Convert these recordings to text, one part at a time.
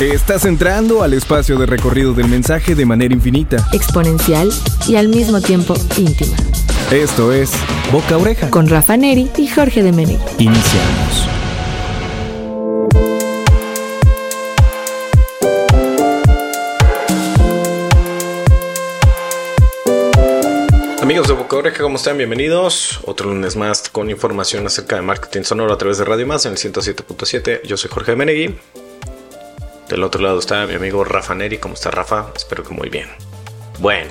Estás entrando al espacio de recorrido del mensaje de manera infinita, exponencial y al mismo tiempo íntima. Esto es Boca Oreja con Rafa Neri y Jorge de Menegui. Iniciamos. Amigos de Boca Oreja, ¿cómo están? Bienvenidos. Otro lunes más con información acerca de marketing sonoro a través de Radio Más en el 107.7. Yo soy Jorge de Menegui. Del otro lado está mi amigo Rafa Neri. ¿Cómo está Rafa? Espero que muy bien. Bueno,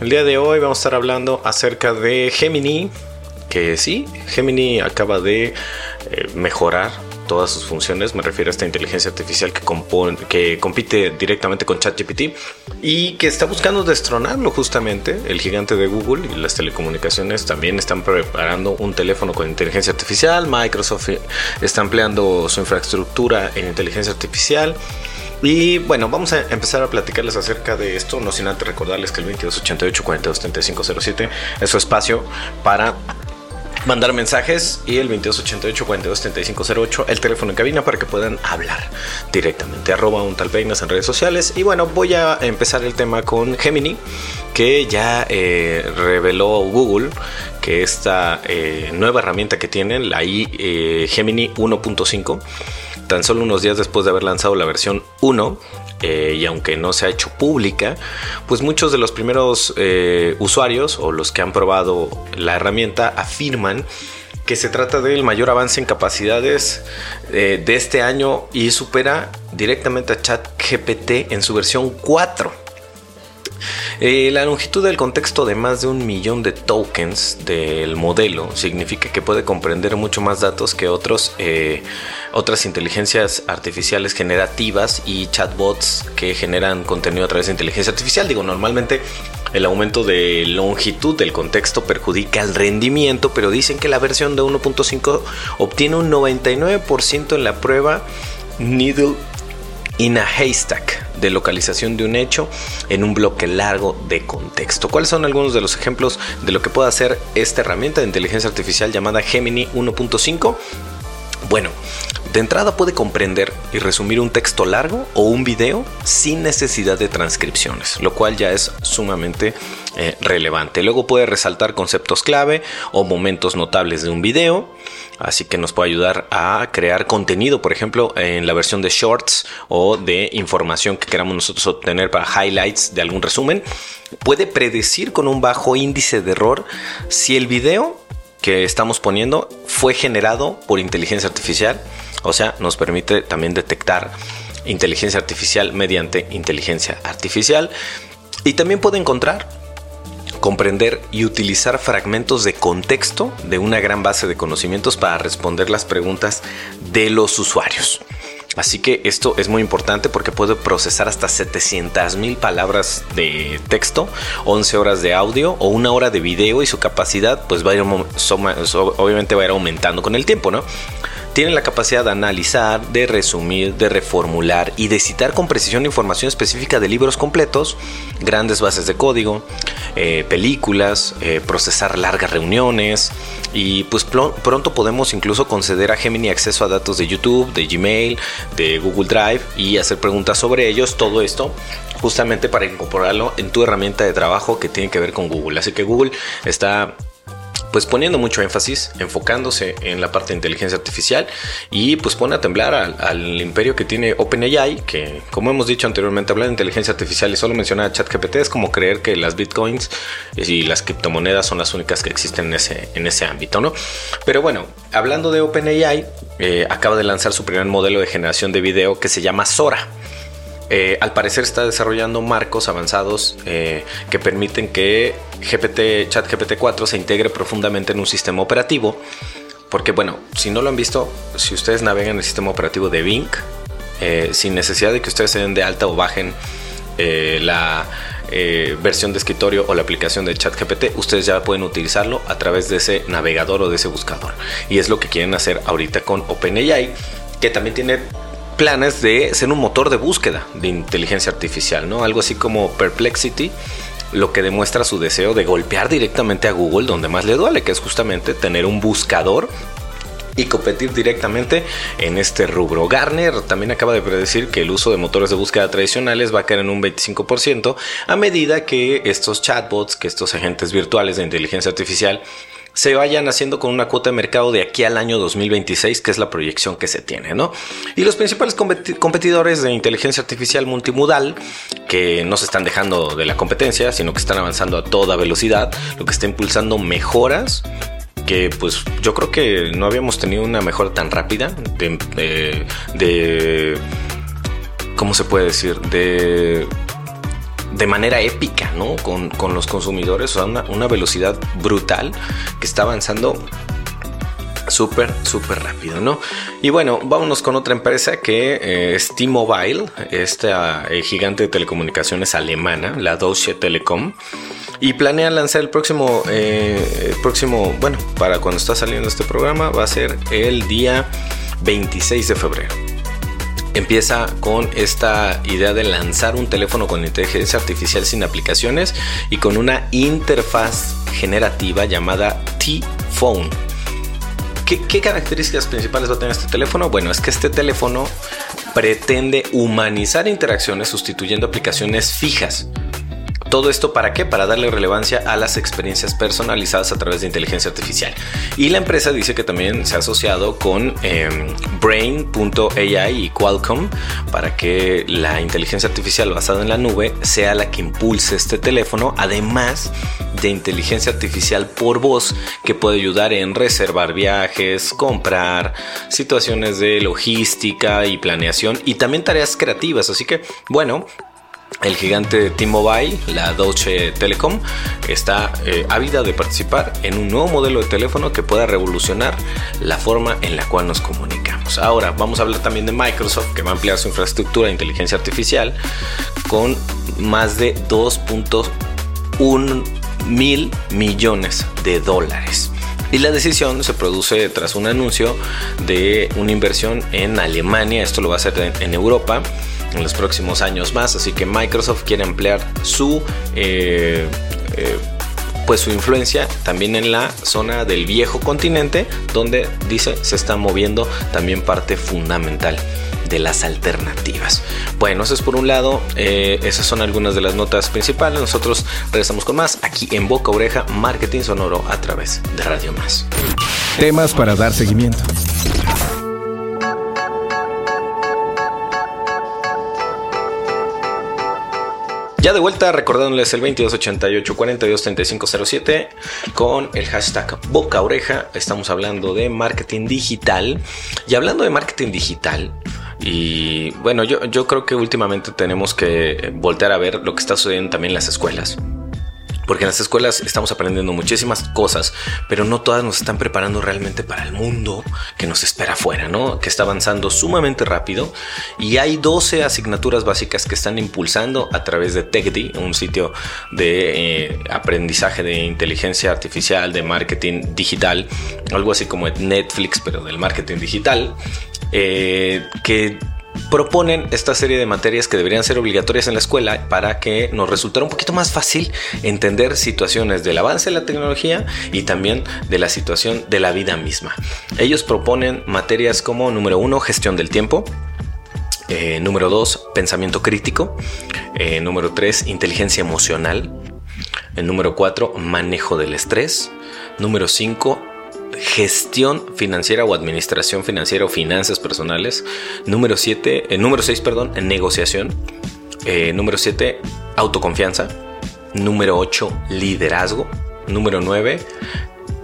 el día de hoy vamos a estar hablando acerca de Gemini. Que sí, Gemini acaba de eh, mejorar todas sus funciones. Me refiero a esta inteligencia artificial que, que compite directamente con ChatGPT y que está buscando destronarlo justamente. El gigante de Google y las telecomunicaciones también están preparando un teléfono con inteligencia artificial. Microsoft está empleando su infraestructura en inteligencia artificial. Y bueno, vamos a empezar a platicarles acerca de esto, no sin antes recordarles que el 2288 423507 es su espacio para mandar mensajes y el 2288 423508 el teléfono en cabina para que puedan hablar directamente. Arroba un tal en redes sociales. Y bueno voy a empezar el tema con Gemini que ya eh, reveló Google que esta eh, nueva herramienta que tienen la I, eh, Gemini 1.5 tan solo unos días después de haber lanzado la versión 1 eh, y aunque no se ha hecho pública, pues muchos de los primeros eh, usuarios o los que han probado la herramienta afirman que se trata del mayor avance en capacidades eh, de este año y supera directamente a ChatGPT en su versión 4. Eh, la longitud del contexto de más de un millón de tokens del modelo significa que puede comprender mucho más datos que otros, eh, otras inteligencias artificiales generativas y chatbots que generan contenido a través de inteligencia artificial. Digo, normalmente el aumento de longitud del contexto perjudica el rendimiento, pero dicen que la versión de 1.5 obtiene un 99% en la prueba Needle in a Haystack de localización de un hecho en un bloque largo de contexto. ¿Cuáles son algunos de los ejemplos de lo que puede hacer esta herramienta de inteligencia artificial llamada Gemini 1.5? Bueno, de entrada puede comprender y resumir un texto largo o un video sin necesidad de transcripciones, lo cual ya es sumamente eh, relevante. Luego puede resaltar conceptos clave o momentos notables de un video así que nos puede ayudar a crear contenido, por ejemplo, en la versión de shorts o de información que queramos nosotros obtener para highlights de algún resumen. Puede predecir con un bajo índice de error si el video que estamos poniendo fue generado por inteligencia artificial, o sea, nos permite también detectar inteligencia artificial mediante inteligencia artificial y también puede encontrar comprender y utilizar fragmentos de contexto de una gran base de conocimientos para responder las preguntas de los usuarios. Así que esto es muy importante porque puede procesar hasta 700 mil palabras de texto, 11 horas de audio o una hora de video y su capacidad pues va a ir, obviamente va a ir aumentando con el tiempo, ¿no? Tienen la capacidad de analizar, de resumir, de reformular y de citar con precisión información específica de libros completos, grandes bases de código, eh, películas, eh, procesar largas reuniones y pues pronto podemos incluso conceder a Gemini acceso a datos de YouTube, de Gmail, de Google Drive y hacer preguntas sobre ellos, todo esto justamente para incorporarlo en tu herramienta de trabajo que tiene que ver con Google. Así que Google está pues poniendo mucho énfasis, enfocándose en la parte de inteligencia artificial y pues pone a temblar al, imperio que tiene OpenAI, que como hemos dicho anteriormente, hablar de inteligencia artificial y solo mencionar ChatGPT es como creer que las bitcoins y las criptomonedas son las únicas que existen en ese, en ese ámbito, ¿no? Pero bueno, hablando de OpenAI, eh, acaba de lanzar su primer modelo de generación de video que se llama Sora. Eh, al parecer está desarrollando marcos avanzados eh, que permiten que GPT, ChatGPT 4 se integre profundamente en un sistema operativo. Porque bueno, si no lo han visto, si ustedes navegan el sistema operativo de Bing, eh, sin necesidad de que ustedes se den de alta o bajen la versión de escritorio o la aplicación de ChatGPT, ustedes ya pueden utilizarlo a través de ese navegador o de ese buscador. Y es lo que quieren hacer ahorita con OpenAI, que también tiene planes de ser un motor de búsqueda de inteligencia artificial, ¿no? Algo así como Perplexity, lo que demuestra su deseo de golpear directamente a Google donde más le duele, que es justamente tener un buscador y competir directamente en este rubro. Garner también acaba de predecir que el uso de motores de búsqueda tradicionales va a caer en un 25% a medida que estos chatbots, que estos agentes virtuales de inteligencia artificial, se vayan haciendo con una cuota de mercado de aquí al año 2026, que es la proyección que se tiene, ¿no? Y los principales competidores de inteligencia artificial multimodal, que no se están dejando de la competencia, sino que están avanzando a toda velocidad, lo que está impulsando mejoras que pues yo creo que no habíamos tenido una mejora tan rápida de, de, ¿cómo se puede decir? De de manera épica, ¿no? Con, los consumidores, sea, una, velocidad brutal que está avanzando súper, súper rápido, ¿no? Y bueno, vámonos con otra empresa que eh, es T-Mobile, esta eh, gigante de telecomunicaciones alemana, la Deutsche Telekom. Y planea lanzar el próximo, eh, el próximo, bueno, para cuando está saliendo este programa, va a ser el día 26 de febrero empieza con esta idea de lanzar un teléfono con inteligencia artificial sin aplicaciones y con una interfaz generativa llamada T-Phone. ¿Qué, ¿Qué, características principales va a tener este teléfono? Bueno, es que este teléfono pretende humanizar interacciones sustituyendo aplicaciones fijas. Todo esto para qué? Para darle relevancia a las experiencias personalizadas a través de inteligencia artificial. Y la empresa dice que también se ha asociado con em, Brain.ai y Qualcomm para que la inteligencia artificial basada en la nube sea la que impulse este teléfono, además de inteligencia artificial por voz que puede ayudar en reservar viajes, comprar, situaciones de logística y planeación y también tareas creativas. Así que, bueno, el gigante T-Mobile, la Deutsche Telekom, está eh, ávida de participar en un nuevo modelo de teléfono que pueda revolucionar la forma en la cual nos comunicamos. Ahora vamos a hablar también de Microsoft, que va a ampliar su infraestructura de inteligencia artificial con más de 2.1 mil millones de dólares. Y la decisión se produce tras un anuncio de una inversión en Alemania, esto lo va a hacer en Europa en los próximos años más. Así que Microsoft quiere emplear su... Eh, eh, pues su influencia también en la zona del viejo continente donde dice se está moviendo también parte fundamental de las alternativas. Bueno, eso es por un lado, eh, esas son algunas de las notas principales. Nosotros regresamos con más aquí en Boca Oreja, Marketing Sonoro a través de Radio Más. Temas para dar seguimiento. De vuelta, recordándoles el 2288 423507 con el hashtag Boca Oreja. Estamos hablando de marketing digital. Y hablando de marketing digital, y bueno, yo, yo creo que últimamente tenemos que voltear a ver lo que está sucediendo también en las escuelas. Porque en las escuelas estamos aprendiendo muchísimas cosas, pero no todas nos están preparando realmente para el mundo que nos espera afuera, ¿no? Que está avanzando sumamente rápido y hay 12 asignaturas básicas que están impulsando a través de TechD, un sitio de eh, aprendizaje de inteligencia artificial, de marketing digital, algo así como Netflix, pero del marketing digital, eh, que proponen esta serie de materias que deberían ser obligatorias en la escuela para que nos resultara un poquito más fácil entender situaciones del avance de la tecnología y también de la situación de la vida misma. Ellos proponen materias como número uno, gestión del tiempo. Eh, número dos, pensamiento crítico. Eh, número tres, inteligencia emocional. El número cuatro, manejo del estrés. Número cinco, gestión financiera o administración financiera o finanzas personales. Número 7, eh, número 6, perdón, negociación. Eh, número 7, autoconfianza. Número 8, liderazgo. Número 9,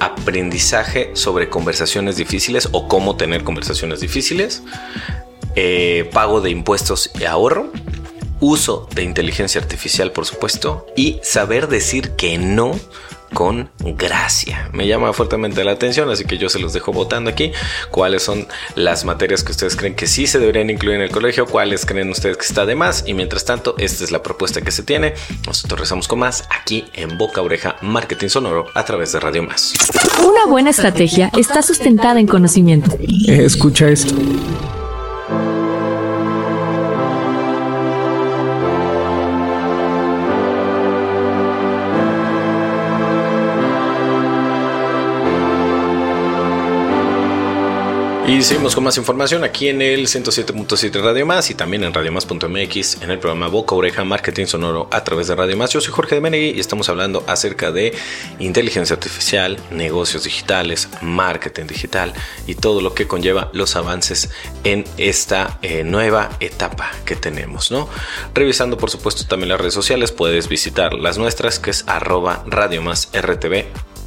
aprendizaje sobre conversaciones difíciles o cómo tener conversaciones difíciles. Eh, pago de impuestos y ahorro. Uso de inteligencia artificial, por supuesto. Y saber decir que no con gracia. Me llama fuertemente la atención, así que yo se los dejo votando aquí. ¿Cuáles son las materias que ustedes creen que sí se deberían incluir en el colegio? ¿Cuáles creen ustedes que está de más? Y mientras tanto, esta es la propuesta que se tiene. Nosotros rezamos con más aquí en Boca Oreja Marketing Sonoro a través de Radio Más. Una buena estrategia está sustentada en conocimiento. Escucha esto. Y seguimos con más información aquí en el 107.7 Radio Más y también en radiomás.mx en el programa Boca Oreja Marketing Sonoro a través de Radio Más. Yo soy Jorge de Menegui y estamos hablando acerca de inteligencia artificial, negocios digitales, marketing digital y todo lo que conlleva los avances en esta eh, nueva etapa que tenemos, ¿no? Revisando por supuesto también las redes sociales, puedes visitar las nuestras que es arroba Radio Más RTV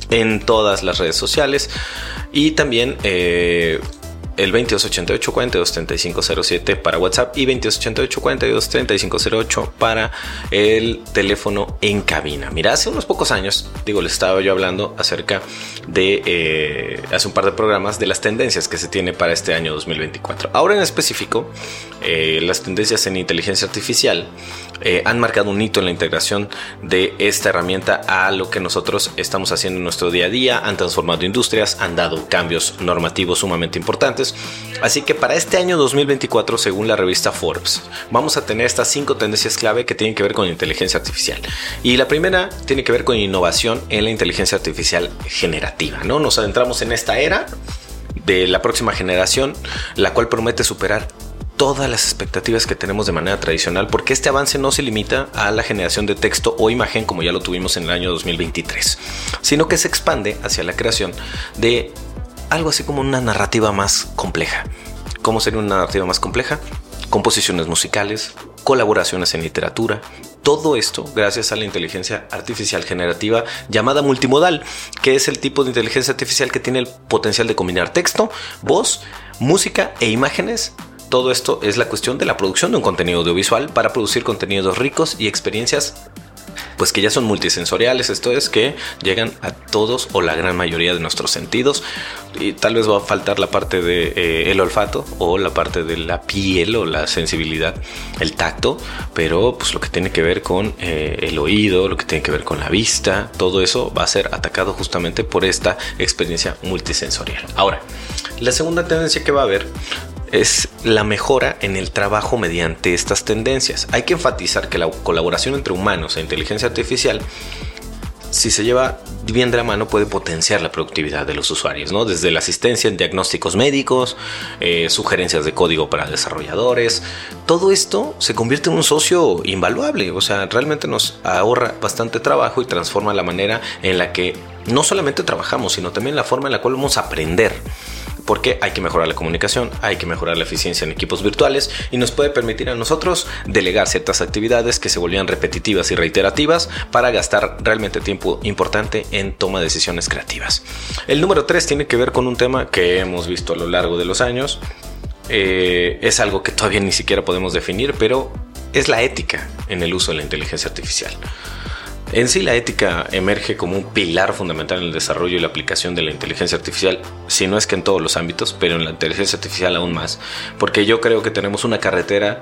en todas las redes sociales y también eh, el 2288 423507 para WhatsApp y 2288 423508 para el teléfono en cabina. Mira, hace unos pocos años, digo, les estaba yo hablando acerca de eh, hace un par de programas de las tendencias que se tiene para este año 2024. Ahora en específico, eh, las tendencias en inteligencia artificial eh, han marcado un hito en la integración de esta herramienta a lo que nosotros estamos haciendo en nuestro día a día, han transformado industrias, han dado cambios normativos sumamente importantes. Así que para este año 2024, según la revista Forbes, vamos a tener estas cinco tendencias clave que tienen que ver con inteligencia artificial. Y la primera tiene que ver con innovación en la inteligencia artificial generativa. ¿no? Nos adentramos en esta era de la próxima generación, la cual promete superar todas las expectativas que tenemos de manera tradicional, porque este avance no se limita a la generación de texto o imagen como ya lo tuvimos en el año 2023, sino que se expande hacia la creación de algo así como una narrativa más compleja. ¿Cómo sería una narrativa más compleja? Composiciones musicales, colaboraciones en literatura, todo esto gracias a la inteligencia artificial generativa llamada multimodal, que es el tipo de inteligencia artificial que tiene el potencial de combinar texto, voz, música e imágenes todo esto es la cuestión de la producción de un contenido audiovisual para producir contenidos ricos y experiencias pues que ya son multisensoriales, esto es que llegan a todos o la gran mayoría de nuestros sentidos y tal vez va a faltar la parte de eh, el olfato o la parte de la piel o la sensibilidad, el tacto, pero pues lo que tiene que ver con eh, el oído, lo que tiene que ver con la vista, todo eso va a ser atacado justamente por esta experiencia multisensorial. Ahora, la segunda tendencia que va a haber es la mejora en el trabajo mediante estas tendencias. Hay que enfatizar que la colaboración entre humanos e inteligencia artificial, si se lleva bien de la mano, puede potenciar la productividad de los usuarios, ¿no? Desde la asistencia en diagnósticos médicos, eh, sugerencias de código para desarrolladores, todo esto se convierte en un socio invaluable, o sea, realmente nos ahorra bastante trabajo y transforma la manera en la que no solamente trabajamos, sino también la forma en la cual vamos a aprender porque hay que mejorar la comunicación, hay que mejorar la eficiencia en equipos virtuales y nos puede permitir a nosotros delegar ciertas actividades que se volvían repetitivas y reiterativas para gastar realmente tiempo importante en toma de decisiones creativas. El número 3 tiene que ver con un tema que hemos visto a lo largo de los años. Eh, es algo que todavía ni siquiera podemos definir, pero es la ética en el uso de la inteligencia artificial. En sí la ética emerge como un pilar fundamental en el desarrollo y la aplicación de la inteligencia artificial, si no es que en todos los ámbitos, pero en la inteligencia artificial aún más, porque yo creo que tenemos una carretera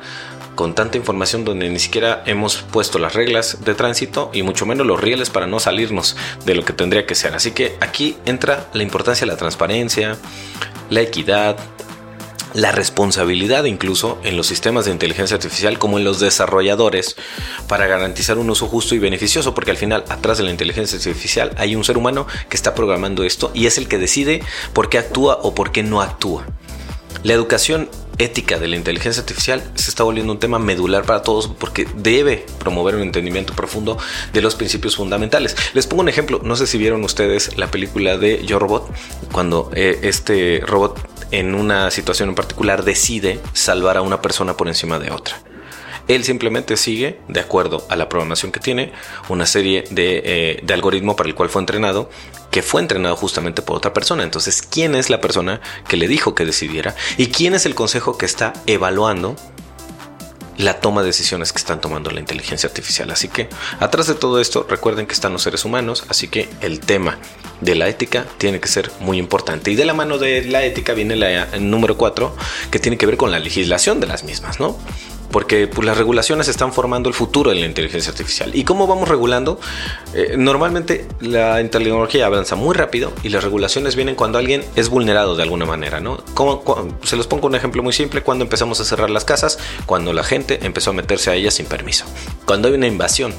con tanta información donde ni siquiera hemos puesto las reglas de tránsito y mucho menos los rieles para no salirnos de lo que tendría que ser. Así que aquí entra la importancia de la transparencia, la equidad, la responsabilidad incluso en los sistemas de inteligencia artificial como en los desarrolladores para garantizar un uso justo y beneficioso, porque al final atrás de la inteligencia artificial hay un ser humano que está programando esto y es el que decide por qué actúa o por qué no actúa. La educación ética de la inteligencia artificial se está volviendo un tema medular para todos porque debe promover un entendimiento profundo de los principios fundamentales. Les pongo un ejemplo, no sé si vieron ustedes la película de Yo Robot, cuando eh, este robot en una situación en particular decide salvar a una persona por encima de otra. Él simplemente sigue, de acuerdo a la programación que tiene, una serie de, eh, de algoritmo para el cual fue entrenado, que fue entrenado justamente por otra persona. Entonces, ¿quién es la persona que le dijo que decidiera? ¿Y quién es el consejo que está evaluando la toma de decisiones que están tomando la inteligencia artificial. Así que atrás de todo esto recuerden que están los seres humanos, así que el tema de la ética tiene que ser muy importante. Y de la mano de la ética viene la número 4 que tiene que ver con la legislación de las mismas, ¿no? Porque pues, las regulaciones están formando el futuro de la inteligencia artificial. ¿Y cómo vamos regulando? Eh, normalmente la tecnología avanza muy rápido y las regulaciones vienen cuando alguien es vulnerado de alguna manera, ¿no? se los pongo un ejemplo muy simple, cuando empezamos a cerrar las casas, cuando la gente empezó a meterse a ellas sin permiso. Cuando hay una invasión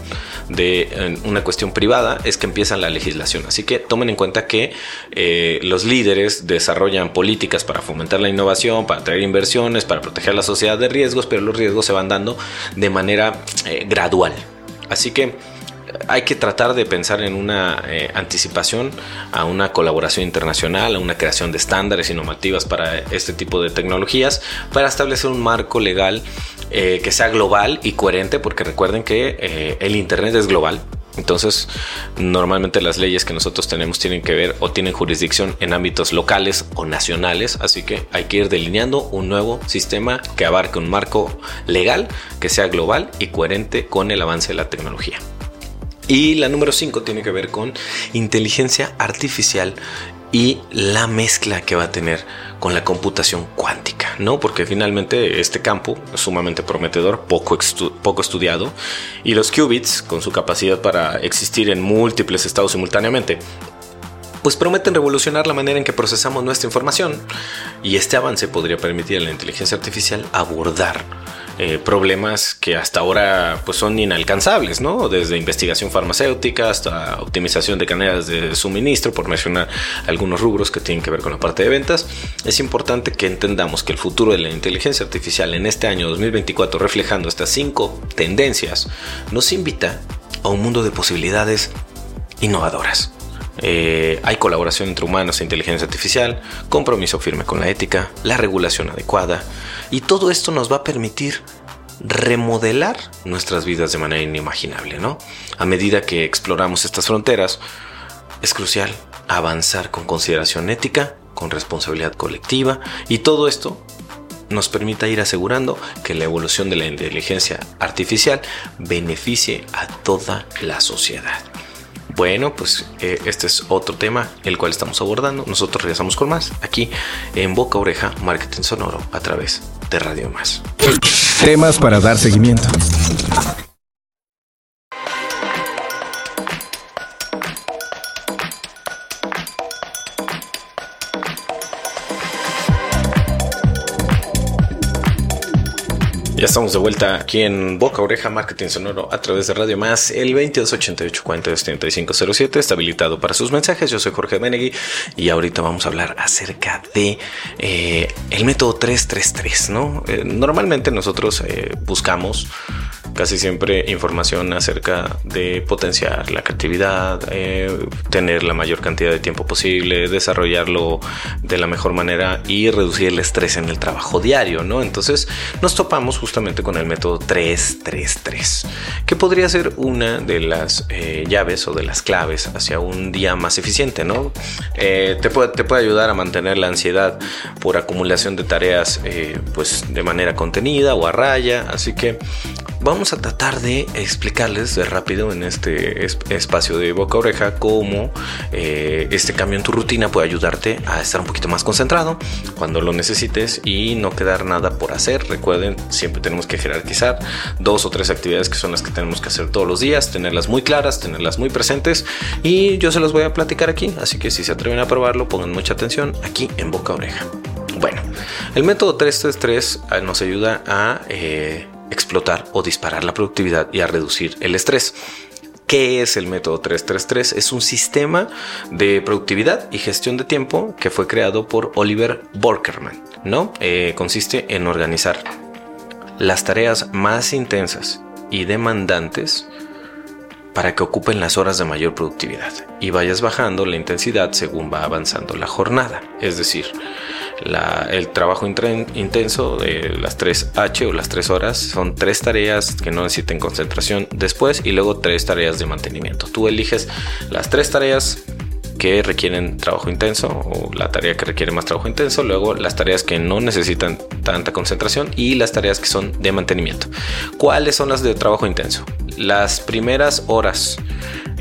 de una cuestión privada es que empieza la legislación. Así que tomen en cuenta que eh, los líderes desarrollan políticas para fomentar la innovación, para traer inversiones, para proteger a la sociedad de riesgos, pero los riesgos se van dando de manera eh, gradual. Así que hay que tratar de pensar en una eh, anticipación a una colaboración internacional, a una creación de estándares y normativas para este tipo de tecnologías, para establecer un marco legal eh, que sea global y coherente, porque recuerden que el Internet es global, entonces, normalmente las leyes que nosotros tenemos tienen que ver o tienen jurisdicción en ámbitos locales o nacionales, así que hay que ir delineando un nuevo sistema que abarque un marco legal que sea global y coherente con el avance de la tecnología. Y la número 5 tiene que ver con inteligencia artificial y la mezcla que va a tener con la computación cuántica, ¿no? Porque finalmente este campo es sumamente prometedor, poco, poco estudiado, y los qubits, con su capacidad para existir en múltiples estados simultáneamente, pues prometen revolucionar la manera en que procesamos nuestra información, y este avance podría permitir a la inteligencia artificial abordar eh, problemas que hasta ahora pues son inalcanzables, ¿no? Desde investigación farmacéutica hasta optimización de cadenas de suministro, por mencionar algunos rubros que tienen que ver con la parte de ventas. Es importante que entendamos que el futuro de la inteligencia artificial en este año 2024, reflejando estas cinco tendencias, nos invita a un mundo de posibilidades innovadoras. Eh, hay colaboración entre humanos e inteligencia artificial, compromiso firme con la ética, la regulación adecuada y todo esto nos va a permitir remodelar nuestras vidas de manera inimaginable, ¿no? A medida que exploramos estas fronteras, es crucial avanzar con consideración ética, con responsabilidad colectiva y todo esto nos permita ir asegurando que la evolución de la inteligencia artificial beneficie a toda la sociedad. Bueno, pues eh, este es otro tema el cual estamos abordando. Nosotros regresamos con más aquí en Boca Oreja Marketing Sonoro a través de Radio Más. Temas para dar seguimiento. Ya estamos de vuelta aquí en Boca Oreja Marketing Sonoro a través de Radio Más, el 2288 423507 está habilitado para sus mensajes. Yo soy Jorge Menegui y ahorita vamos a hablar acerca de eh, el método 333, ¿no? Eh, normalmente nosotros eh, buscamos casi siempre información acerca de potenciar la creatividad, tener la mayor cantidad de tiempo posible, desarrollarlo de la mejor manera y reducir el estrés en el trabajo diario, ¿no? Entonces nos topamos justamente con el método 333, que podría ser una de las eh, llaves o de las claves hacia un día más eficiente, ¿no? Eh, te, puede, te, puede, ayudar a mantener la ansiedad por acumulación de tareas eh, pues de manera contenida o a raya, así que vamos a tratar de explicarles de rápido en este espacio de boca a oreja cómo este cambio en tu rutina puede ayudarte a estar un poquito más concentrado cuando lo necesites y no quedar nada por hacer. Recuerden siempre tenemos que jerarquizar dos o tres actividades que son las que tenemos que hacer todos los días, tenerlas muy claras, tenerlas muy presentes y yo se los voy a platicar aquí, así que si se atreven a probarlo, pongan mucha atención aquí en boca oreja. Bueno, el método 333 ah, nos ayuda a eh, explotar o disparar la productividad y a reducir el estrés. ¿Qué es el método 333? Es un sistema de productividad y gestión de tiempo que fue creado por Oliver Borkerman. ¿no? Eh, consiste en organizar las tareas más intensas y demandantes para que ocupen las horas de mayor productividad y vayas bajando la intensidad según va avanzando la jornada. Es decir, el trabajo intenso de las 3 H o las 3 horas son tres tareas que no necesiten concentración después y luego tres tareas de mantenimiento. Tú eliges las tres tareas que requieren trabajo intenso o la tarea que requiere más trabajo intenso, luego las tareas que no necesitan tanta concentración y las tareas que son de mantenimiento. ¿Cuáles son las de trabajo intenso? Las primeras horas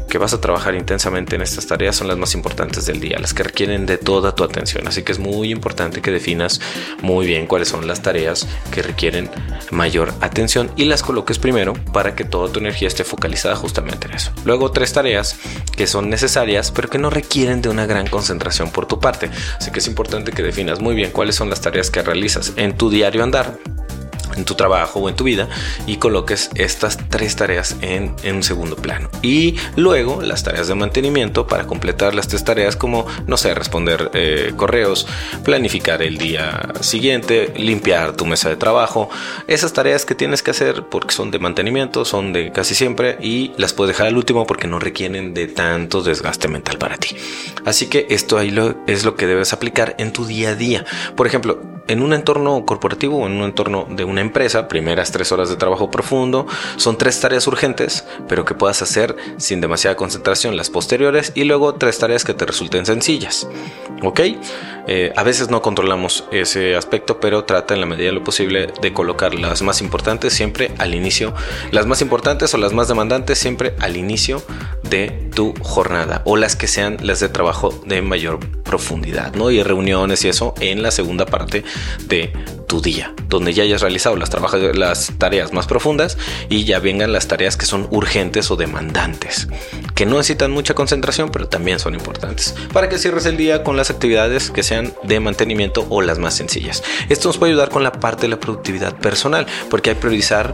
que vas a trabajar intensamente en estas tareas son las más importantes del día, las que requieren de toda tu atención. Así que es muy importante que definas muy bien cuáles son las tareas que requieren mayor atención y las coloques primero para que toda tu energía esté focalizada justamente en eso. Luego tres tareas que son necesarias pero que no requieren de una gran concentración por tu parte. Así que es importante que definas muy bien cuáles son las tareas que realizas en tu diario andar en tu trabajo o en tu vida y coloques estas tres tareas en, un segundo plano. Y luego las tareas de mantenimiento para completar las tres tareas como, no sé, responder eh, correos, planificar el día siguiente, limpiar tu mesa de trabajo. Esas tareas que tienes que hacer porque son de mantenimiento, son de casi siempre y las puedes dejar al último porque no requieren de tanto desgaste mental para ti. Así que esto ahí es lo que debes aplicar en tu día a día. Por ejemplo, en un entorno corporativo o en un entorno de una empresa, primeras tres horas de trabajo profundo, son tres tareas urgentes, pero que puedas hacer sin demasiada concentración las posteriores y luego tres tareas que te resulten sencillas. ¿Ok? Eh, a veces no controlamos ese aspecto, pero trata en la medida de lo posible de colocar las más importantes siempre al inicio, las más importantes o las más demandantes siempre al inicio de tu jornada o las que sean las de trabajo de mayor profundidad, ¿no? Y reuniones y eso en la segunda parte de tu día, donde ya hayas realizado las, tareas más profundas y ya vengan las tareas que son urgentes o demandantes, que no necesitan mucha concentración, pero también son importantes, para que cierres el día con las actividades que sean de mantenimiento o las más sencillas. Esto nos puede ayudar con la parte de la productividad personal, porque hay que priorizar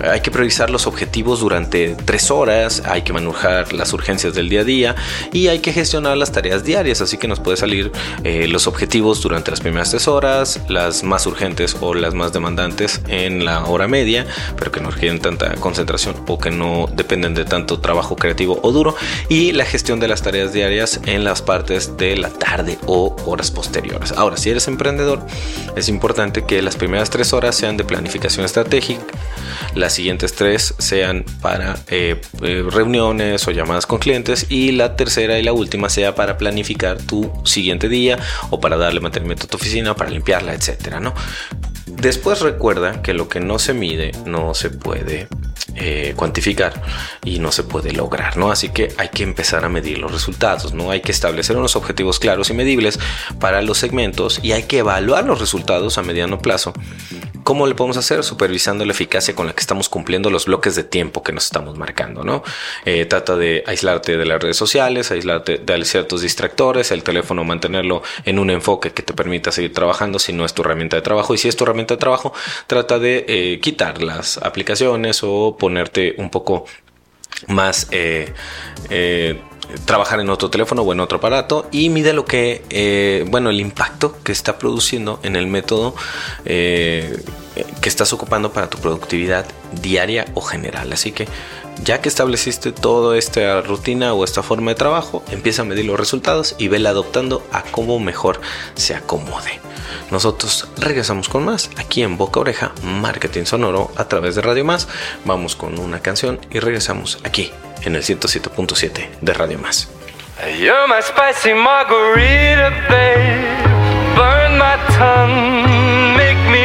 hay que priorizar los objetivos durante tres horas, hay que manejar las urgencias del día a día y hay que gestionar las tareas diarias, así que nos puede salir eh, los objetivos durante las primeras tres horas, las más urgentes o las más demandantes en la hora media, pero que no requieren tanta concentración o que no dependen de tanto trabajo creativo o duro, y la gestión de las tareas diarias en las partes de la tarde o horas posteriores. Ahora, si eres emprendedor, es importante que las primeras tres horas sean de planificación estratégica, las siguientes tres sean para eh, eh, reuniones o llamadas con clientes y la tercera y la última sea para planificar tu siguiente día o para darle mantenimiento a tu oficina, para limpiarla, etcétera, ¿no? Después recuerda que lo que no se mide no se puede eh, cuantificar y no se puede lograr, ¿no? Así que hay que empezar a medir los resultados, ¿no? Hay que establecer unos objetivos claros y medibles para los segmentos y hay que evaluar los resultados a mediano plazo ¿Cómo le podemos hacer? Supervisando la eficacia con la que estamos cumpliendo los bloques de tiempo que nos estamos marcando, ¿no? Eh, trata de aislarte de las redes sociales, aislarte de ciertos distractores, el teléfono mantenerlo en un enfoque que te permita seguir trabajando si no es tu herramienta de trabajo. Y si es tu herramienta de trabajo, trata de eh, quitar las aplicaciones o ponerte un poco más eh, trabajar en otro teléfono o en otro aparato y mide lo que, eh, bueno, el impacto que está produciendo en el método eh, que estás ocupando para tu productividad diaria o general. Así que ya que estableciste toda esta rutina o esta forma de trabajo, empieza a medir los resultados y vela adoptando a cómo mejor se acomode. Nosotros regresamos con más aquí en Boca Oreja, Marketing Sonoro a través de Radio Más. Vamos con una canción y regresamos aquí en el 107.7 de Radio Más.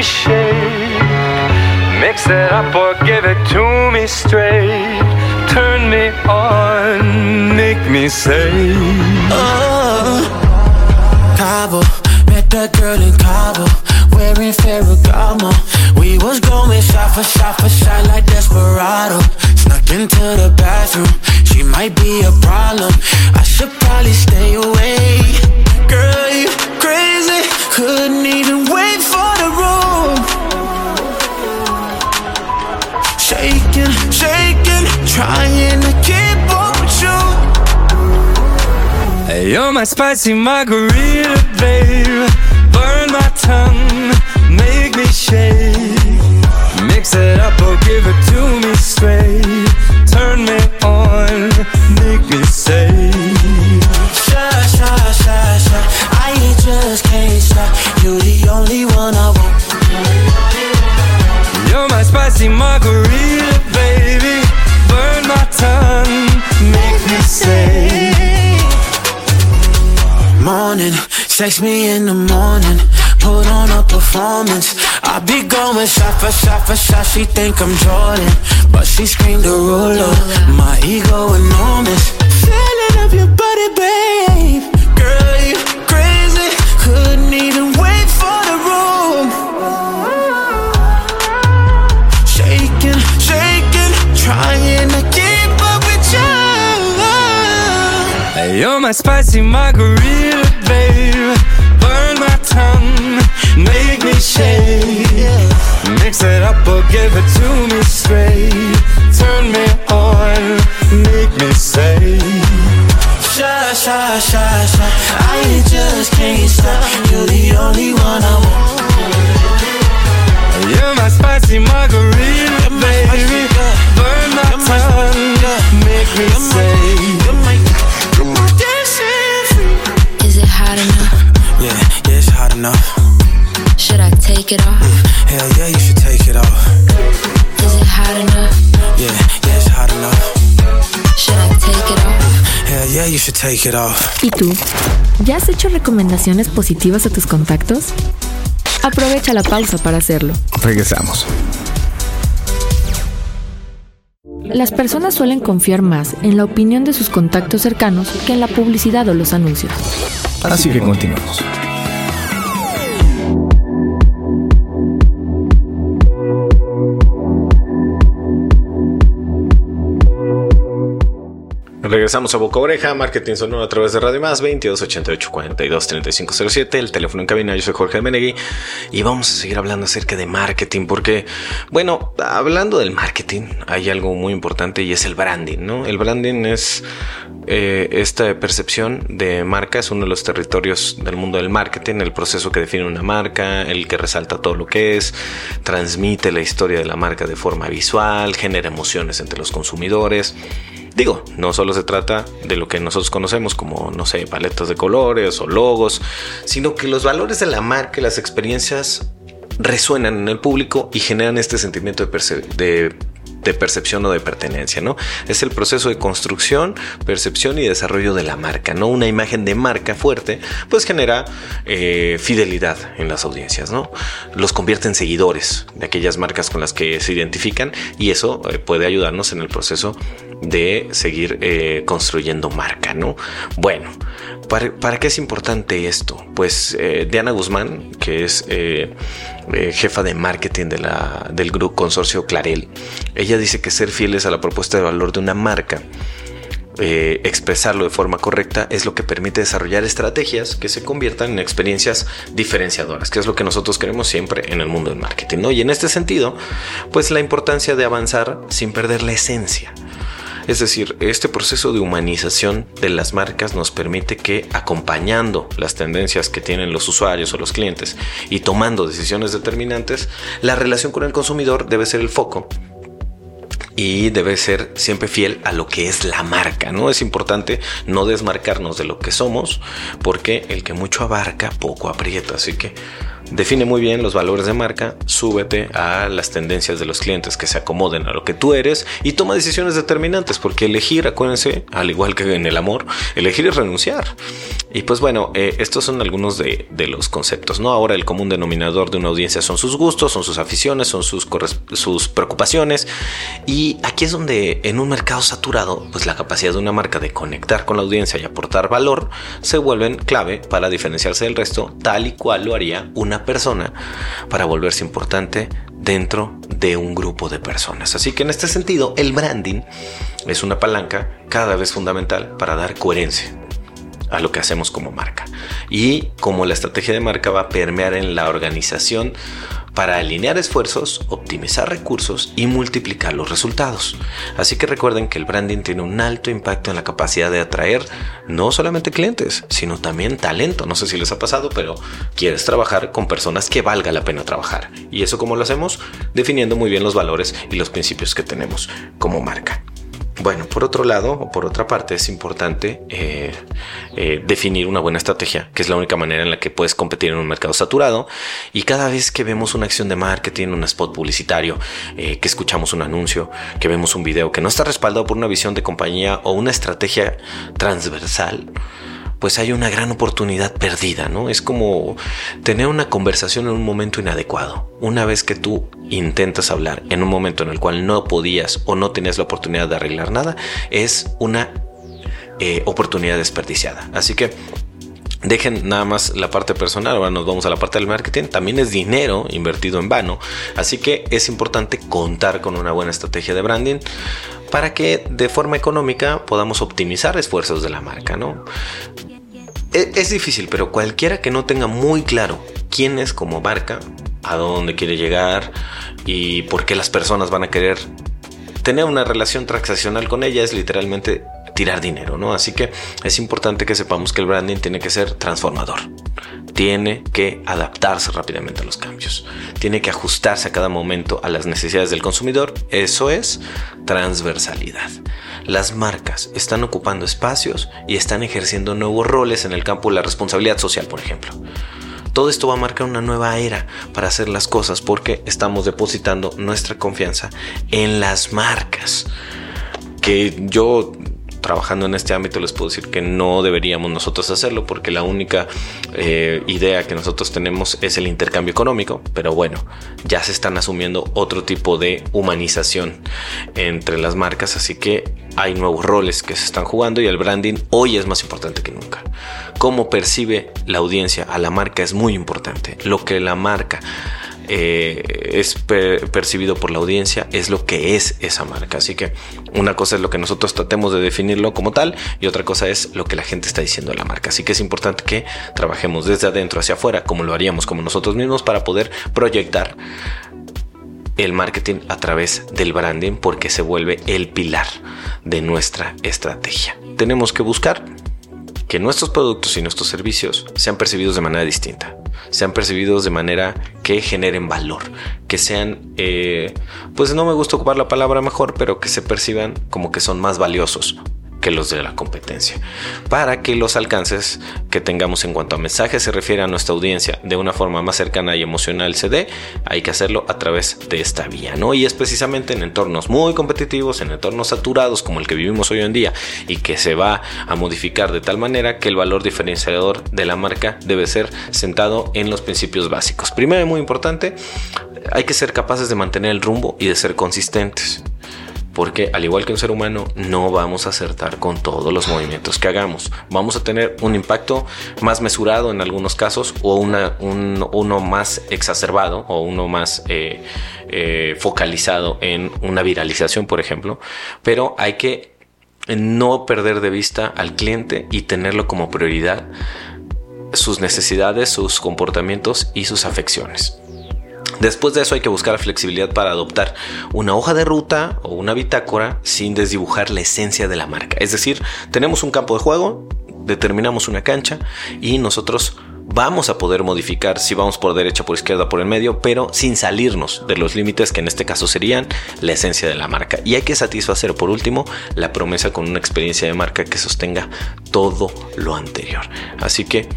Make. Mix it up or give it to me straight. Turn me on, make me say. Oh, uh, Cabo, met that girl in Cabo, wearing Ferragamo. We was going shot for shot for shot like Desperado. Snuck into the bathroom, she might be a problem. I should probably stay away. Girl, you crazy, couldn't even wait for the room. Shaking, shaking, trying to keep up with you. Hey, you're my spicy margarita, babe. Burn my tongue, shake. Mix it up or give it to me straight. Turn me on, make me say. Sha, sha, sha, sha. I just can't stop. You're the only one I want. You're my spicy margarita, baby. Burn my tongue, make me say. Morning Text me in the morning, put on a performance. I be going shot for shot for shot. She think I'm Jordan, but she screamed a ruler. My ego enormous. Feeling of your body, babe. Girl, you crazy. Couldn't even wait for the room. Shaking, shaking, trying to keep up with you. You're my spicy margarita, make me shake. Mix it up or give it to me straight. It off. ¿Y tú? ¿Ya has hecho recomendaciones positivas a tus contactos? Aprovecha la pausa para hacerlo. Regresamos. Las personas suelen confiar más en la opinión de sus contactos cercanos que en la publicidad o los anuncios. Así que continuamos. Regresamos a Boca Oreja, Marketing Sonoro a través de Radio Más, 22 88 42 35 07, el teléfono en cabina, yo soy Jorge Menegui y vamos a seguir hablando acerca de marketing porque, bueno, hablando del marketing, hay algo muy importante y es el branding, ¿no? El branding es eh, esta percepción de marca, es uno de los territorios del mundo del marketing, el proceso que define una marca, el que resalta todo lo que es, transmite la historia de la marca de forma visual, genera emociones entre los consumidores. Digo, no solo se trata de lo que nosotros conocemos como, no sé, paletas de colores o logos, sino que los valores de la marca y las experiencias resuenan en el público y generan este sentimiento de, de percepción o de pertenencia, ¿no? Es el proceso de construcción, percepción y desarrollo de la marca, ¿no? Una imagen de marca fuerte, pues genera eh, fidelidad en las audiencias, ¿no? Los convierte en seguidores de aquellas marcas con las que se identifican y eso eh, puede ayudarnos en el proceso de seguir eh, construyendo marca, ¿no? Bueno, ¿para, para qué es importante esto? Pues eh, Diana Guzmán, que es eh, jefa de marketing de la, del grupo consorcio Clarel, ella dice que ser fieles a la propuesta de valor de una marca expresarlo de forma correcta es lo que permite desarrollar estrategias que se conviertan en experiencias diferenciadoras, que es lo que nosotros queremos siempre en el mundo del marketing. ¿no? Y en este sentido, pues la importancia de avanzar sin perder la esencia. Es decir, este proceso de humanización de las marcas nos permite que acompañando las tendencias que tienen los usuarios o los clientes y tomando decisiones determinantes, la relación con el consumidor debe ser el foco y debe ser siempre fiel a lo que es la marca, ¿no? Es importante no desmarcarnos de lo que somos, porque el que mucho abarca, poco aprieta, así que define muy bien los valores de marca, súbete a las tendencias de los clientes que se acomoden a lo que tú eres y toma decisiones determinantes, porque elegir, acuérdense, al igual que en el amor, elegir es renunciar. Y pues bueno, eh, estos son algunos de, los conceptos, ¿no? Ahora el común denominador de una audiencia son sus gustos, son sus aficiones, son sus, sus preocupaciones. Y aquí es donde en un mercado saturado, pues la capacidad de una marca de conectar con la audiencia y aportar valor se vuelven clave para diferenciarse del resto, tal y cual lo haría una persona para volverse importante dentro de un grupo de personas. Así que en este sentido, el branding es una palanca cada vez fundamental para dar coherencia a lo que hacemos como marca. Y como la estrategia de marca va a permear en la organización para alinear esfuerzos, optimizar recursos y multiplicar los resultados. Así que recuerden que el branding tiene un alto impacto en la capacidad de atraer no solamente clientes, sino también talento. No sé si les ha pasado, pero quieres trabajar con personas que valga la pena trabajar. ¿Y eso cómo lo hacemos? Definiendo muy bien los valores y los principios que tenemos como marca. Bueno, por otro lado, o por otra parte, es importante eh, eh, definir una buena estrategia, que es la única manera en la que puedes competir en un mercado saturado. Y cada vez que vemos una acción de marketing, un spot publicitario, eh, que escuchamos un anuncio, que vemos un video que no está respaldado por una visión de compañía o una estrategia transversal, pues hay una gran oportunidad perdida, ¿no? Es como tener una conversación en un momento inadecuado. Una vez que tú intentas hablar en un momento en el cual no podías o no tenías la oportunidad de arreglar nada, es una eh, oportunidad desperdiciada. Así que Dejen nada más la parte personal, ahora nos vamos a la parte del marketing. También es dinero invertido en vano, así que es importante contar con una buena estrategia de branding para que de forma económica podamos optimizar esfuerzos de la marca, ¿no? E, es, difícil, pero cualquiera que no tenga muy claro quién es como marca, a dónde quiere llegar y por qué las personas van a querer tener una relación transaccional con ella es literalmente tirar dinero, ¿no? Así que es importante que sepamos que el branding tiene que ser transformador. Tiene que adaptarse rápidamente a los cambios. Tiene que ajustarse a cada momento a las necesidades del consumidor. Eso es transversalidad. Las marcas están ocupando espacios y están ejerciendo nuevos roles en el campo de la responsabilidad social, por ejemplo. Todo esto va a marcar una nueva era para hacer las cosas porque estamos depositando nuestra confianza en las marcas. Que yo trabajando en este ámbito les puedo decir que no deberíamos nosotros hacerlo porque la única eh, idea que nosotros tenemos es el intercambio económico, pero bueno, ya se están asumiendo otro tipo de humanización entre las marcas, así que hay nuevos roles que se están jugando y el branding hoy es más importante que nunca. Cómo percibe la audiencia a la marca es muy importante. Lo que la marca eh, es percibido por la audiencia es lo que es esa marca. Así que una cosa es lo que nosotros tratemos de definirlo como tal y otra cosa es lo que la gente está diciendo de la marca. Así que es importante que trabajemos desde adentro hacia afuera como lo haríamos como nosotros mismos para poder proyectar el marketing a través del branding porque se vuelve el pilar de nuestra estrategia. Tenemos que buscar que nuestros productos y nuestros servicios sean percibidos de manera distinta, sean percibidos de manera que generen valor, que sean, eh, pues no me gusta ocupar la palabra mejor, pero que se perciban como que son más valiosos que los de la competencia. Para que los alcances que tengamos en cuanto a mensajes se refiere a nuestra audiencia de una forma más cercana y emocional se dé, hay que hacerlo a través de esta vía, ¿no? Y es precisamente en entornos muy competitivos, en entornos saturados como el que vivimos hoy en día y que se va a modificar de tal manera que el valor diferenciador de la marca debe ser sentado en los principios básicos. Primero y muy importante, hay que ser capaces de mantener el rumbo y de ser consistentes porque al igual que un ser humano no vamos a acertar con todos los movimientos que hagamos. Vamos a tener un impacto más mesurado en algunos casos o uno más exacerbado o uno más eh, eh, focalizado en una viralización, por ejemplo, pero hay que no perder de vista al cliente y tenerlo como prioridad sus necesidades, sus comportamientos y sus afecciones. Después de eso hay que buscar flexibilidad para adoptar una hoja de ruta o una bitácora sin desdibujar la esencia de la marca. Es decir, tenemos un campo de juego, determinamos una cancha y nosotros vamos a poder modificar si vamos por derecha, por izquierda, por el medio, pero sin salirnos de los límites que en este caso serían la esencia de la marca. Y hay que satisfacer por último la promesa con una experiencia de marca que sostenga todo lo anterior. Así que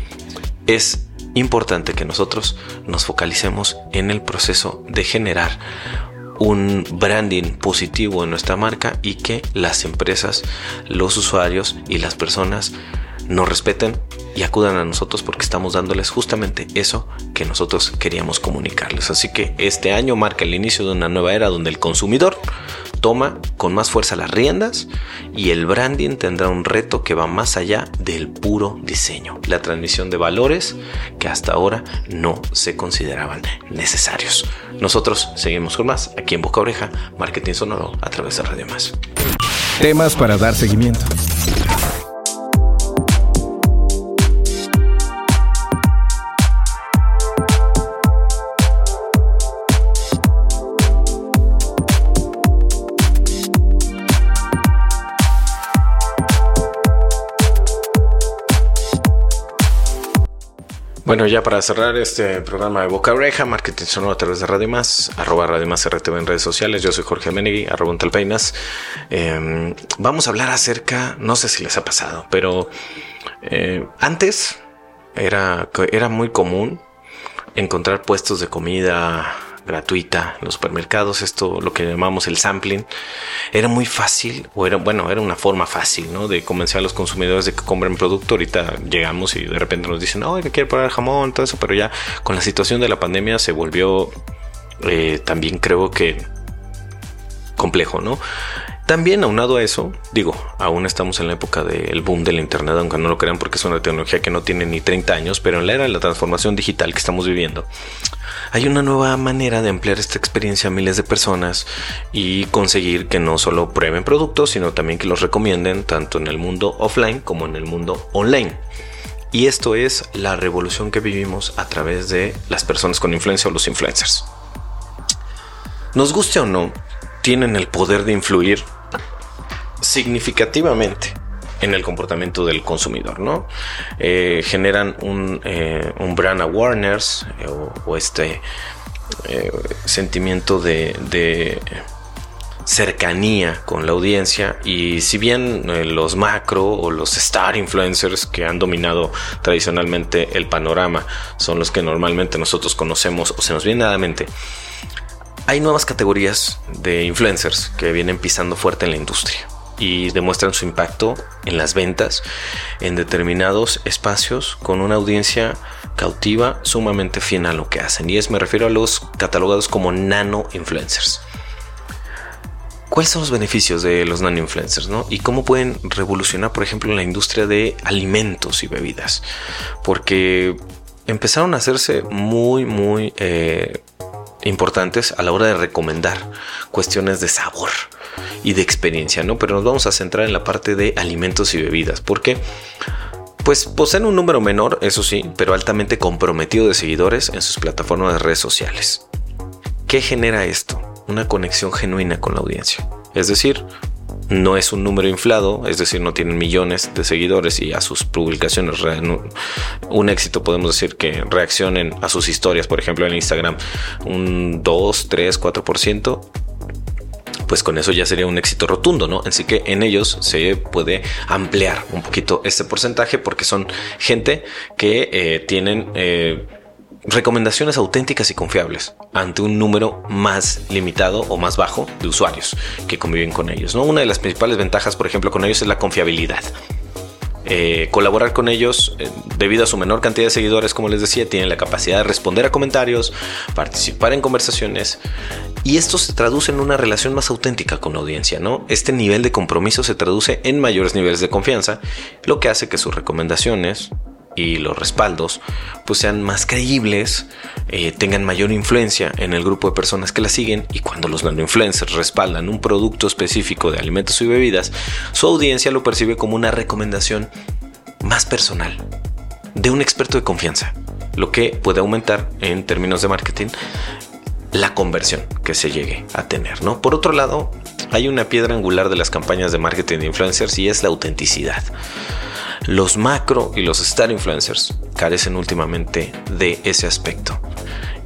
es importante que nosotros nos focalicemos en el proceso de generar un branding positivo en nuestra marca y que las empresas, los usuarios y las personas nos respeten y acudan a nosotros porque estamos dándoles justamente eso que nosotros queríamos comunicarles. Así que este año marca el inicio de una nueva era donde el consumidor toma con más fuerza las riendas y el branding tendrá un reto que va más allá del puro diseño, la transmisión de valores que hasta ahora no se consideraban necesarios. Nosotros seguimos con más aquí en Boca Oreja, Marketing Sonoro a través de Radio Más. Temas para dar seguimiento. Bueno, ya para cerrar este programa de Boca Oreja, Marketing Sonoro a través de Radio Más, arroba Radio Más RTV en redes sociales, yo soy Jorge Menegui, arroba un talpeinas. Em, vamos a hablar acerca, no sé si les ha pasado, pero eh, antes era, era muy común encontrar puestos de comida gratuita en los supermercados, esto lo que llamamos el sampling, era muy fácil, o era, bueno, era una forma fácil, ¿no? De convencer a los consumidores de que compren producto. Ahorita llegamos y de repente nos dicen, oh, que quiero probar jamón, todo eso, pero ya con la situación de la pandemia se volvió eh, también creo que complejo, ¿no? También aunado a eso, digo, aún estamos en la época del boom del Internet, aunque no lo crean porque es una tecnología que no tiene ni 30 años, pero en la era de la transformación digital que estamos viviendo, hay una nueva manera de emplear esta experiencia a miles de personas y conseguir que no solo prueben productos, sino también que los recomienden tanto en el mundo offline como en el mundo online. Y esto es la revolución que vivimos a través de las personas con influencia o los influencers. Nos guste o no, tienen el poder de influir significativamente en el comportamiento del consumidor, ¿no? Eh, generan un, eh, un, brand awareness eh, o, este sentimiento de, de, cercanía con la audiencia y si bien los macro o los star influencers que han dominado tradicionalmente el panorama son los que normalmente nosotros conocemos o se nos viene a la mente, hay nuevas categorías de influencers que vienen pisando fuerte en la industria y demuestran su impacto en las ventas en determinados espacios con una audiencia cautiva sumamente fiel a lo que hacen. Y es, me refiero a los catalogados como nano influencers. ¿Cuáles son los beneficios de los nano influencers? ¿no? ¿Y cómo pueden revolucionar, por ejemplo, la industria de alimentos y bebidas? Porque empezaron a hacerse muy, muy eh, importantes a la hora de recomendar cuestiones de sabor y de experiencia, ¿no? Pero nos vamos a centrar en la parte de alimentos y bebidas, porque pues poseen un número menor, eso sí, pero altamente comprometido de seguidores en sus plataformas de redes sociales. ¿Qué genera esto? Una conexión genuina con la audiencia. Es decir, no es un número inflado, es decir, no tienen millones de seguidores y a sus publicaciones un éxito podemos decir que reaccionen a sus historias, por ejemplo en Instagram, un 2, 3, 4%, pues con eso ya sería un éxito rotundo, ¿no? Así que en ellos se puede ampliar un poquito este porcentaje porque son gente que eh, tienen... Eh, recomendaciones auténticas y confiables ante un número más limitado o más bajo de usuarios que conviven con ellos. ¿no? Una de las principales ventajas, por ejemplo, con ellos es la confiabilidad. Eh, colaborar con ellos eh, debido a su menor cantidad de seguidores, como les decía, tienen la capacidad de responder a comentarios, participar en conversaciones y esto se traduce en una relación más auténtica con la audiencia, ¿no? Este nivel de compromiso se traduce en mayores niveles de confianza, lo que hace que sus recomendaciones y los respaldos pues sean más creíbles, eh, tengan mayor influencia en el grupo de personas que la siguen y cuando los nano-influencers respaldan un producto específico de alimentos y bebidas, su audiencia lo percibe como una recomendación más personal de un experto de confianza, lo que puede aumentar en términos de marketing la conversión que se llegue a tener, ¿no? Por otro lado, hay una piedra angular de las campañas de marketing de influencers y es la autenticidad. Los macro y los star influencers carecen últimamente de ese aspecto.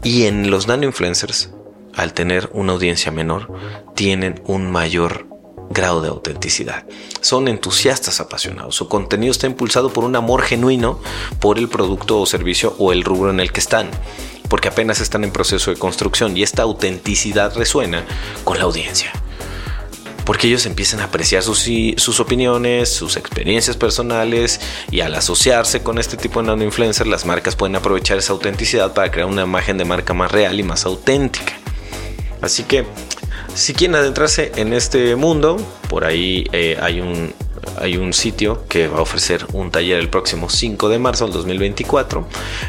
Y en los nano influencers, al tener una audiencia menor, tienen un mayor grado de autenticidad. Son entusiastas apasionados. Su contenido está impulsado por un amor genuino por el producto o servicio o el rubro en el que están, porque apenas están en proceso de construcción y esta autenticidad resuena con la audiencia porque ellos empiezan a apreciar sus, opiniones, sus experiencias personales y al asociarse con este tipo de nano influencers, las marcas pueden aprovechar esa autenticidad para crear una imagen de marca más real y más auténtica. Así que si quieren adentrarse en este mundo, por ahí eh, hay un hay un sitio que va a ofrecer un taller el próximo 5 de marzo del 2024,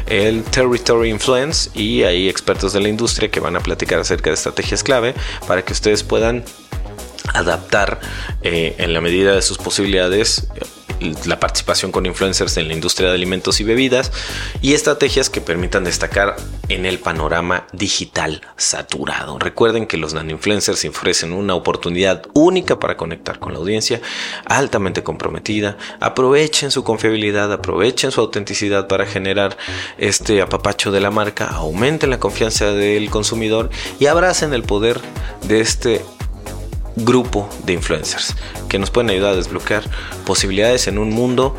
el Territory Influence, y hay expertos de la industria que van a platicar acerca de estrategias clave para que ustedes puedan adaptar eh, en la medida de sus posibilidades la participación con influencers en la industria de alimentos y bebidas y estrategias que permitan destacar en el panorama digital saturado. Recuerden que los nano-influencers ofrecen una oportunidad única para conectar con la audiencia altamente comprometida. Aprovechen su confiabilidad, aprovechen su autenticidad para generar este apapacho de la marca, aumenten la confianza del consumidor y abracen el poder de este grupo de influencers que nos pueden ayudar a desbloquear posibilidades en un mundo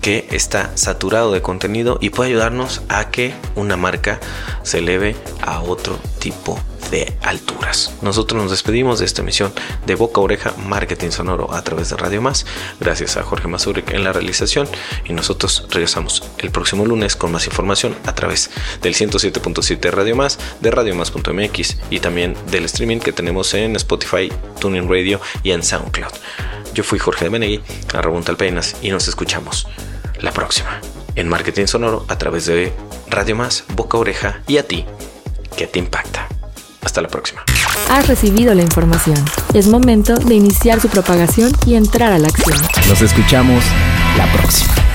que está saturado de contenido y puede ayudarnos a que una marca se eleve a otro tipo de alturas. Nosotros nos despedimos de esta emisión de Boca Oreja Marketing Sonoro a través de Radio Más. Gracias a Jorge Mazurek en la realización y nosotros regresamos el próximo lunes con más información a través del 107.7 Radio Más, de radiomás.mx y también del streaming que tenemos en Spotify, Tuning Radio y en SoundCloud. Yo fui Jorge de Menegui, arroba Talpenas y nos escuchamos la próxima en Marketing Sonoro a través de Radio Más, Boca Oreja y a ti, que te impacta. Hasta la próxima. Has recibido la información. Es momento de iniciar su propagación y entrar a la acción. Nos escuchamos la próxima.